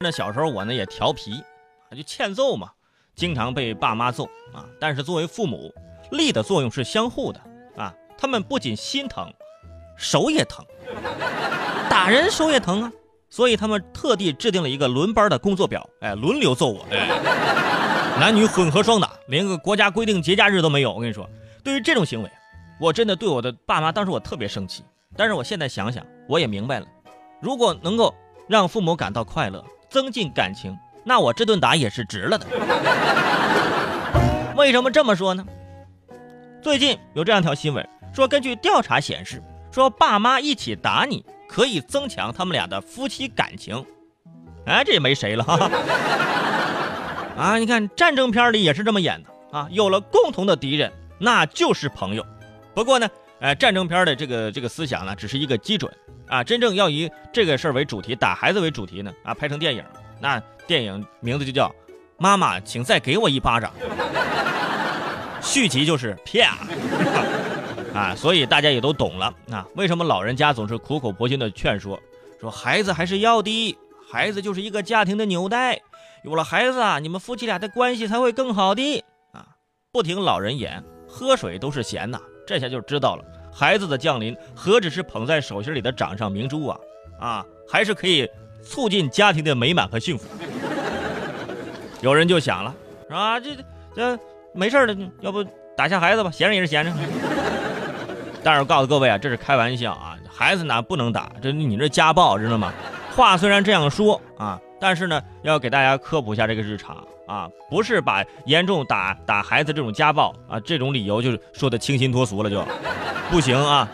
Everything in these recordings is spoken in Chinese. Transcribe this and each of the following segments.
那小时候我呢也调皮，就欠揍嘛，经常被爸妈揍啊。但是作为父母，力的作用是相互的啊。他们不仅心疼，手也疼，打人手也疼啊。所以他们特地制定了一个轮班的工作表，哎，轮流揍我，哎，男女混合双打，连个国家规定节假日都没有。我跟你说，对于这种行为，我真的对我的爸妈当时我特别生气。但是我现在想想，我也明白了，如果能够让父母感到快乐。增进感情，那我这顿打也是值了的。为什么这么说呢？最近有这样一条新闻，说根据调查显示，说爸妈一起打你可以增强他们俩的夫妻感情。哎，这也没谁了哈。啊，你看战争片里也是这么演的啊，有了共同的敌人，那就是朋友。不过呢，呃，战争片的这个这个思想呢，只是一个基准。啊，真正要以这个事儿为主题，打孩子为主题呢，啊，拍成电影，那电影名字就叫《妈妈，请再给我一巴掌》，续集就是啪，啊，所以大家也都懂了。啊，为什么老人家总是苦口婆心的劝说，说孩子还是要的，孩子就是一个家庭的纽带，有了孩子啊，你们夫妻俩的关系才会更好的。啊，不听老人言，喝水都是咸呐，这下就知道了。孩子的降临何止是捧在手心里的掌上明珠啊，啊，还是可以促进家庭的美满和幸福。有人就想了，是吧？这这没事的，要不打下孩子吧？闲着也是闲着。但是我告诉各位啊，这是开玩笑啊，孩子哪不能打？这你这家暴知道吗？话虽然这样说啊，但是呢，要给大家科普一下这个日常。啊，不是把严重打打孩子这种家暴啊，这种理由就是说的清新脱俗了，就不行啊。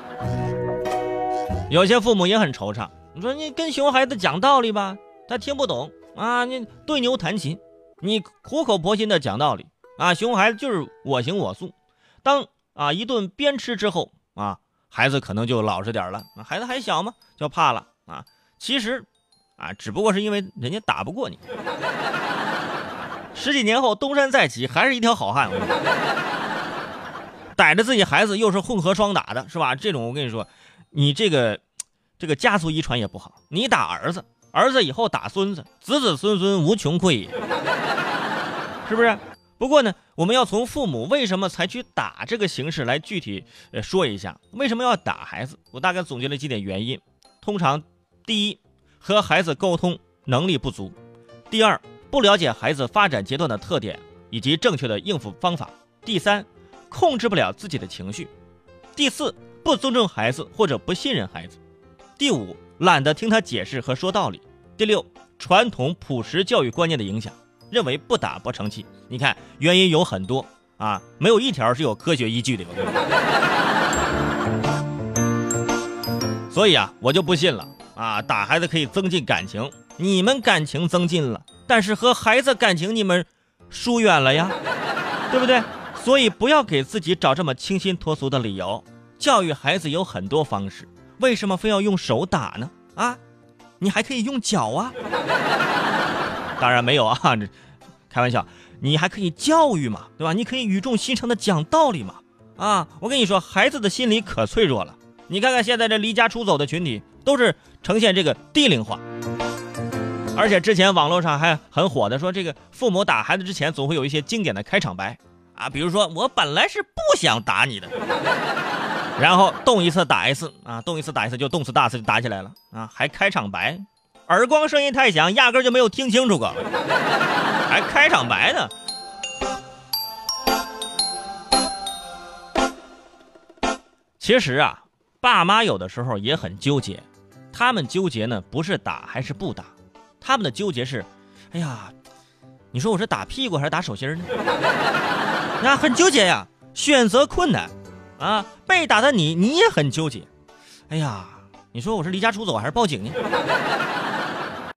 有些父母也很惆怅，你说你跟熊孩子讲道理吧，他听不懂啊，你对牛弹琴，你苦口婆心的讲道理啊，熊孩子就是我行我素。当啊一顿鞭笞之后啊，孩子可能就老实点了，孩子还小嘛，就怕了啊。其实啊，只不过是因为人家打不过你。十几年后东山再起，还是一条好汉。逮着自己孩子又是混合双打的，是吧？这种我跟你说，你这个这个家族遗传也不好。你打儿子，儿子以后打孙子，子子孙孙无穷匮也，是不是？不过呢，我们要从父母为什么采取打这个形式来具体呃说一下，为什么要打孩子？我大概总结了几点原因。通常，第一，和孩子沟通能力不足；第二。不了解孩子发展阶段的特点以及正确的应付方法。第三，控制不了自己的情绪。第四，不尊重孩子或者不信任孩子。第五，懒得听他解释和说道理。第六，传统朴实教育观念的影响，认为不打不成器。你看，原因有很多啊，没有一条是有科学依据的。所以啊，我就不信了啊，打孩子可以增进感情，你们感情增进了。但是和孩子感情你们疏远了呀，对不对？所以不要给自己找这么清新脱俗的理由。教育孩子有很多方式，为什么非要用手打呢？啊，你还可以用脚啊。当然没有啊，这 开玩笑。你还可以教育嘛，对吧？你可以语重心长的讲道理嘛。啊，我跟你说，孩子的心理可脆弱了。你看看现在这离家出走的群体，都是呈现这个低龄化。而且之前网络上还很火的，说这个父母打孩子之前总会有一些经典的开场白啊，比如说我本来是不想打你的，然后动一次打一次啊，动一次打一次就动次打次就打起来了啊，还开场白，耳光声音太响，压根就没有听清楚过，还开场白呢。其实啊，爸妈有的时候也很纠结，他们纠结呢不是打还是不打。他们的纠结是，哎呀，你说我是打屁股还是打手心呢？那很纠结呀，选择困难啊！被打的你，你也很纠结。哎呀，你说我是离家出走还是报警呢？